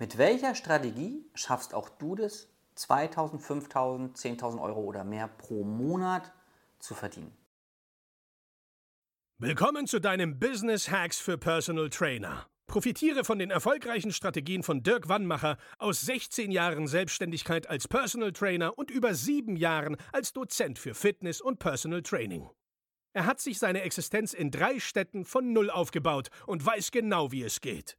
Mit welcher Strategie schaffst auch du das, 2000, 5000, 10.000 Euro oder mehr pro Monat zu verdienen? Willkommen zu deinem Business Hacks für Personal Trainer. Profitiere von den erfolgreichen Strategien von Dirk Wannmacher aus 16 Jahren Selbstständigkeit als Personal Trainer und über sieben Jahren als Dozent für Fitness und Personal Training. Er hat sich seine Existenz in drei Städten von Null aufgebaut und weiß genau, wie es geht.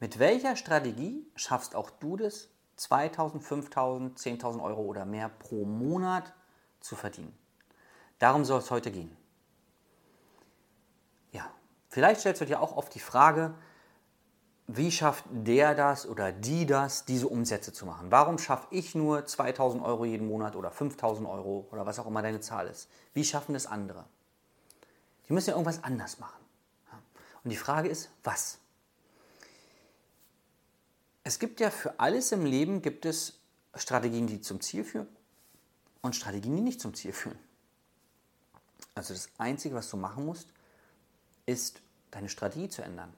Mit welcher Strategie schaffst auch du das, 2000, 5000, 10.000 Euro oder mehr pro Monat zu verdienen? Darum soll es heute gehen. Ja, vielleicht stellst du dir auch oft die Frage, wie schafft der das oder die das, diese Umsätze zu machen? Warum schaffe ich nur 2000 Euro jeden Monat oder 5000 Euro oder was auch immer deine Zahl ist? Wie schaffen das andere? Die müssen ja irgendwas anders machen. Und die Frage ist, was? Es gibt ja für alles im Leben gibt es Strategien, die zum Ziel führen und Strategien, die nicht zum Ziel führen. Also das Einzige, was du machen musst, ist deine Strategie zu ändern.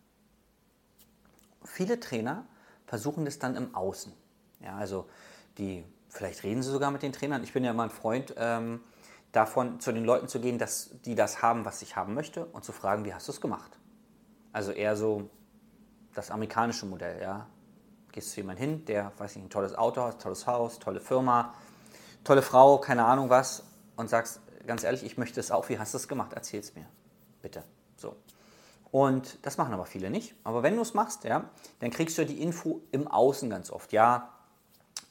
Viele Trainer versuchen das dann im Außen. Ja, also die, vielleicht reden sie sogar mit den Trainern. Ich bin ja immer ein Freund ähm, davon, zu den Leuten zu gehen, dass die das haben, was ich haben möchte und zu fragen, wie hast du es gemacht? Also eher so das amerikanische Modell, ja gehst zu jemandem hin, der, weiß ich, ein tolles Auto hat, tolles Haus, tolle Firma, tolle Frau, keine Ahnung was, und sagst, ganz ehrlich, ich möchte es auch, wie hast du es gemacht? Erzähl es mir, bitte. So. Und das machen aber viele nicht. Aber wenn du es machst, ja, dann kriegst du die Info im Außen ganz oft. Ja,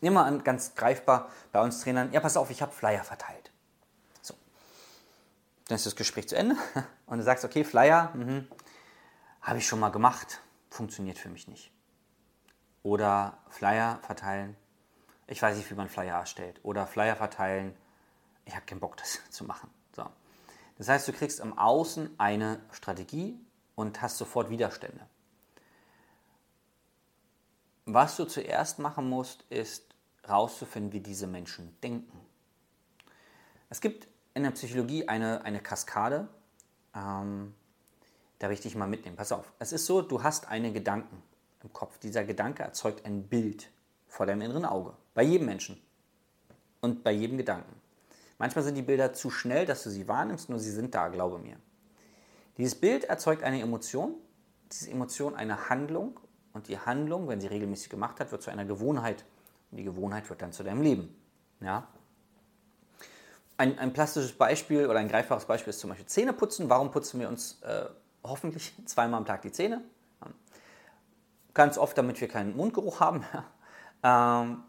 nimm mal an, ganz greifbar bei uns Trainern, ja, pass auf, ich habe Flyer verteilt. So. Dann ist das Gespräch zu Ende und du sagst, okay, Flyer, mhm, habe ich schon mal gemacht, funktioniert für mich nicht. Oder Flyer verteilen. Ich weiß nicht, wie man Flyer erstellt. Oder Flyer verteilen. Ich habe keinen Bock, das zu machen. So. Das heißt, du kriegst im Außen eine Strategie und hast sofort Widerstände. Was du zuerst machen musst, ist herauszufinden, wie diese Menschen denken. Es gibt in der Psychologie eine, eine Kaskade, ähm, da will ich dich mal mitnehmen. Pass auf, es ist so, du hast eine Gedanken im Kopf. Dieser Gedanke erzeugt ein Bild vor deinem inneren Auge. Bei jedem Menschen und bei jedem Gedanken. Manchmal sind die Bilder zu schnell, dass du sie wahrnimmst, nur sie sind da, glaube mir. Dieses Bild erzeugt eine Emotion, diese Emotion eine Handlung und die Handlung, wenn sie regelmäßig gemacht hat, wird zu einer Gewohnheit und die Gewohnheit wird dann zu deinem Leben. Ja? Ein, ein plastisches Beispiel oder ein greifbares Beispiel ist zum Beispiel Zähneputzen. Warum putzen wir uns äh, hoffentlich zweimal am Tag die Zähne? Ganz oft, damit wir keinen Mundgeruch haben, ähm,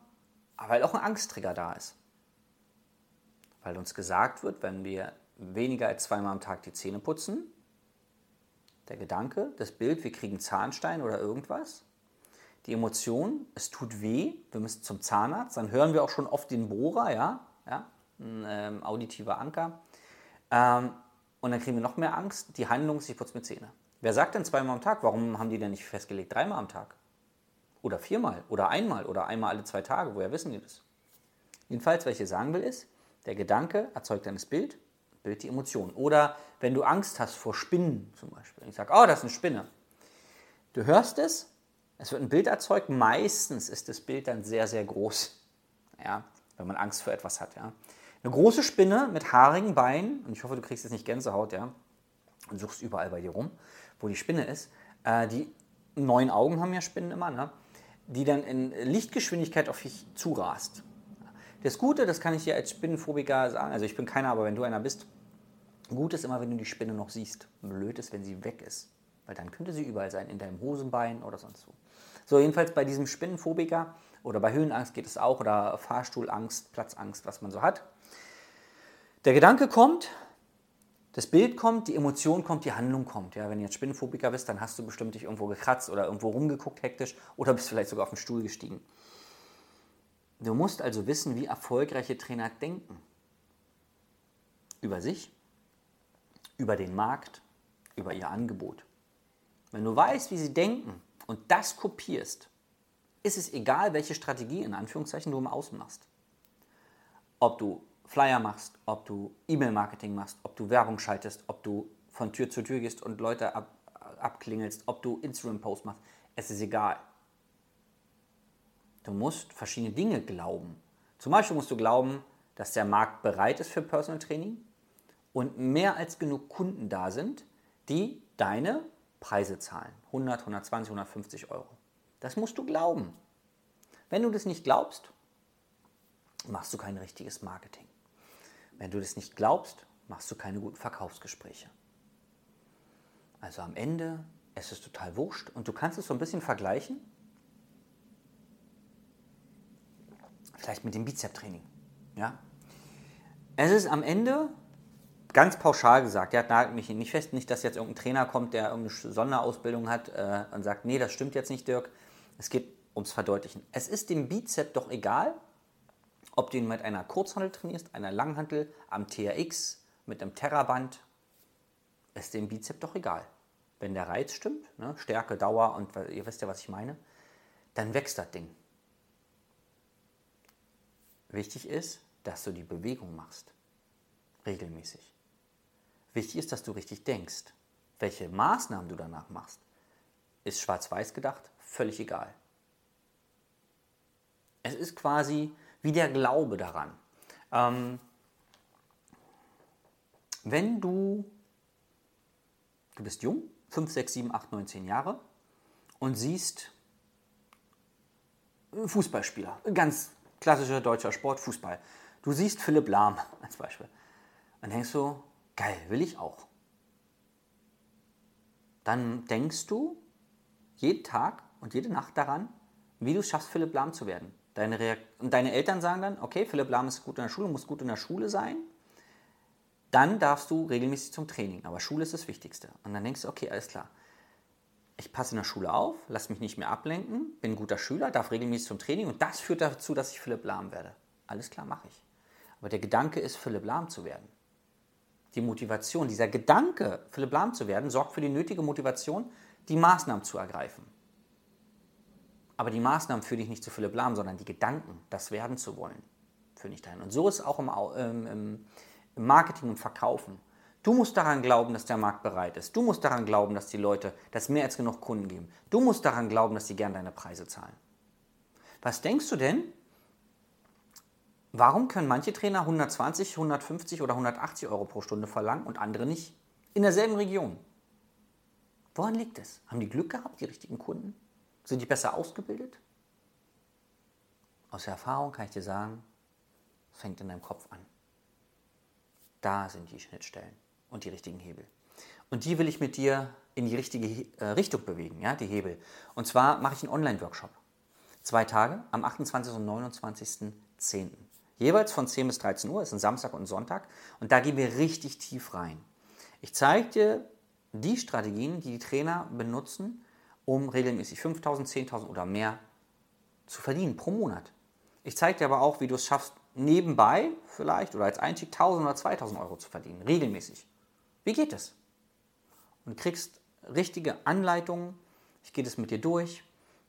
weil auch ein Angsttrigger da ist. Weil uns gesagt wird, wenn wir weniger als zweimal am Tag die Zähne putzen, der Gedanke, das Bild, wir kriegen Zahnstein oder irgendwas, die Emotion, es tut weh, wir müssen zum Zahnarzt, dann hören wir auch schon oft den Bohrer, ja, ja ein ähm, auditiver Anker. Ähm, und dann kriegen wir noch mehr Angst, die Handlung ich putze mir Zähne. Wer sagt denn zweimal am Tag? Warum haben die denn nicht festgelegt dreimal am Tag? Oder viermal oder einmal oder einmal alle zwei Tage? Woher wissen die das? Jedenfalls, was ich hier sagen will, ist, der Gedanke erzeugt dann das Bild, Bild die Emotion. Oder wenn du Angst hast vor Spinnen zum Beispiel. Ich sage, oh, das ist eine Spinne. Du hörst es, es wird ein Bild erzeugt. Meistens ist das Bild dann sehr, sehr groß. Ja, wenn man Angst vor etwas hat. Ja. Eine große Spinne mit haarigen Beinen, und ich hoffe, du kriegst jetzt nicht Gänsehaut, ja, und suchst überall bei dir rum wo die Spinne ist, äh, die neun Augen haben ja Spinnen immer, ne? die dann in Lichtgeschwindigkeit auf dich zurast. Das Gute, das kann ich dir als Spinnenphobiker sagen, also ich bin keiner, aber wenn du einer bist, gut ist immer, wenn du die Spinne noch siehst. Blöd ist, wenn sie weg ist, weil dann könnte sie überall sein, in deinem Hosenbein oder sonst wo. So, jedenfalls bei diesem Spinnenphobiker oder bei Höhenangst geht es auch oder Fahrstuhlangst, Platzangst, was man so hat. Der Gedanke kommt, das Bild kommt, die Emotion kommt, die Handlung kommt. Ja, wenn du jetzt Spinnenphobiker bist, dann hast du bestimmt dich irgendwo gekratzt oder irgendwo rumgeguckt hektisch oder bist vielleicht sogar auf den Stuhl gestiegen. Du musst also wissen, wie erfolgreiche Trainer denken. Über sich, über den Markt, über ihr Angebot. Wenn du weißt, wie sie denken und das kopierst, ist es egal, welche Strategie in Anführungszeichen du im Außen machst. Ob du Flyer machst, ob du E-Mail-Marketing machst, ob du Werbung schaltest, ob du von Tür zu Tür gehst und Leute ab, abklingelst, ob du Instagram-Posts machst, es ist egal. Du musst verschiedene Dinge glauben. Zum Beispiel musst du glauben, dass der Markt bereit ist für Personal Training und mehr als genug Kunden da sind, die deine Preise zahlen. 100, 120, 150 Euro. Das musst du glauben. Wenn du das nicht glaubst, machst du kein richtiges Marketing. Wenn du das nicht glaubst, machst du keine guten Verkaufsgespräche. Also am Ende, es ist total wurscht und du kannst es so ein bisschen vergleichen. Vielleicht mit dem Bizep-Training. Ja? Es ist am Ende ganz pauschal gesagt, der nagelt mich nicht fest, nicht, dass jetzt irgendein Trainer kommt, der irgendeine Sonderausbildung hat äh, und sagt, nee, das stimmt jetzt nicht, Dirk. Es geht ums Verdeutlichen. Es ist dem Bizep doch egal, ob du ihn mit einer Kurzhandel trainierst, einer Langhandel, am TRX, mit einem Terraband, ist dem Bizep doch egal. Wenn der Reiz stimmt, ne, Stärke, Dauer und ihr wisst ja, was ich meine, dann wächst das Ding. Wichtig ist, dass du die Bewegung machst. Regelmäßig. Wichtig ist, dass du richtig denkst. Welche Maßnahmen du danach machst, ist schwarz-weiß gedacht völlig egal. Es ist quasi wie der Glaube daran. Ähm, wenn du, du bist jung, 5, 6, 7, 8, 9, 10 Jahre und siehst Fußballspieler, ganz klassischer deutscher Sport, Fußball. Du siehst Philipp Lahm als Beispiel. Dann denkst du, geil, will ich auch. Dann denkst du jeden Tag und jede Nacht daran, wie du es schaffst, Philipp Lahm zu werden. Deine und deine Eltern sagen dann, okay, Philipp Lahm ist gut in der Schule, muss gut in der Schule sein. Dann darfst du regelmäßig zum Training. Aber Schule ist das Wichtigste. Und dann denkst du, okay, alles klar. Ich passe in der Schule auf, lass mich nicht mehr ablenken, bin ein guter Schüler, darf regelmäßig zum Training und das führt dazu, dass ich Philipp Lahm werde. Alles klar, mache ich. Aber der Gedanke ist, Philipp Lahm zu werden die Motivation, dieser Gedanke, Philipp Lahm zu werden, sorgt für die nötige Motivation, die Maßnahmen zu ergreifen. Aber die Maßnahmen führen dich nicht zu Philipp Lahm, sondern die Gedanken, das werden zu wollen, führen dich dahin. Und so ist es auch im, im, im Marketing und Verkaufen. Du musst daran glauben, dass der Markt bereit ist. Du musst daran glauben, dass die Leute, dass mehr als genug Kunden geben. Du musst daran glauben, dass sie gern deine Preise zahlen. Was denkst du denn, Warum können manche Trainer 120, 150 oder 180 Euro pro Stunde verlangen und andere nicht? In derselben Region. Woran liegt es? Haben die Glück gehabt, die richtigen Kunden? Sind die besser ausgebildet? Aus der Erfahrung kann ich dir sagen, es fängt in deinem Kopf an. Da sind die Schnittstellen und die richtigen Hebel. Und die will ich mit dir in die richtige äh, Richtung bewegen, ja, die Hebel. Und zwar mache ich einen Online-Workshop. Zwei Tage am 28. und 29.10. Jeweils von 10 bis 13 Uhr, ist ein Samstag und ein Sonntag. Und da gehen wir richtig tief rein. Ich zeige dir die Strategien, die die Trainer benutzen, um regelmäßig 5.000, 10.000 oder mehr zu verdienen pro Monat. Ich zeige dir aber auch, wie du es schaffst, nebenbei vielleicht oder als Einstieg 1.000 oder 2.000 Euro zu verdienen, regelmäßig. Wie geht es? Und kriegst richtige Anleitungen. Ich gehe das mit dir durch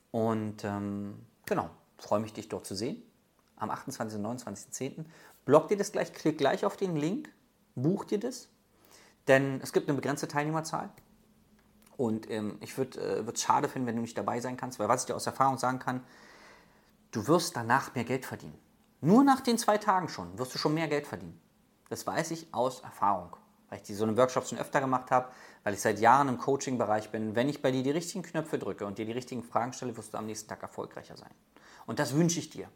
und ähm, genau, freue mich, dich dort zu sehen am 28. und 29.10. Block dir das gleich, klick gleich auf den Link, buch dir das, denn es gibt eine begrenzte Teilnehmerzahl. Und ähm, ich würde es äh, schade finden, wenn du nicht dabei sein kannst, weil was ich dir aus Erfahrung sagen kann, du wirst danach mehr Geld verdienen. Nur nach den zwei Tagen schon wirst du schon mehr Geld verdienen. Das weiß ich aus Erfahrung, weil ich die so eine Workshops schon öfter gemacht habe, weil ich seit Jahren im Coaching-Bereich bin. Wenn ich bei dir die richtigen Knöpfe drücke und dir die richtigen Fragen stelle, wirst du am nächsten Tag erfolgreicher sein. Und das wünsche ich dir.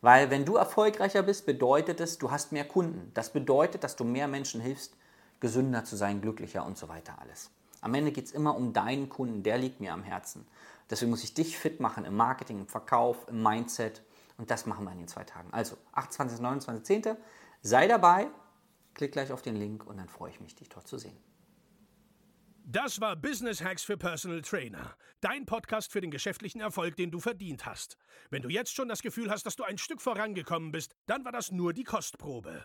Weil wenn du erfolgreicher bist, bedeutet es, du hast mehr Kunden. Das bedeutet, dass du mehr Menschen hilfst, gesünder zu sein, glücklicher und so weiter alles. Am Ende geht es immer um deinen Kunden, der liegt mir am Herzen. Deswegen muss ich dich fit machen im Marketing, im Verkauf, im Mindset und das machen wir in den zwei Tagen. Also 28, 29, 10. Sei dabei, klick gleich auf den Link und dann freue ich mich, dich dort zu sehen. Das war Business Hacks für Personal Trainer. Dein Podcast für den geschäftlichen Erfolg, den du verdient hast. Wenn du jetzt schon das Gefühl hast, dass du ein Stück vorangekommen bist, dann war das nur die Kostprobe.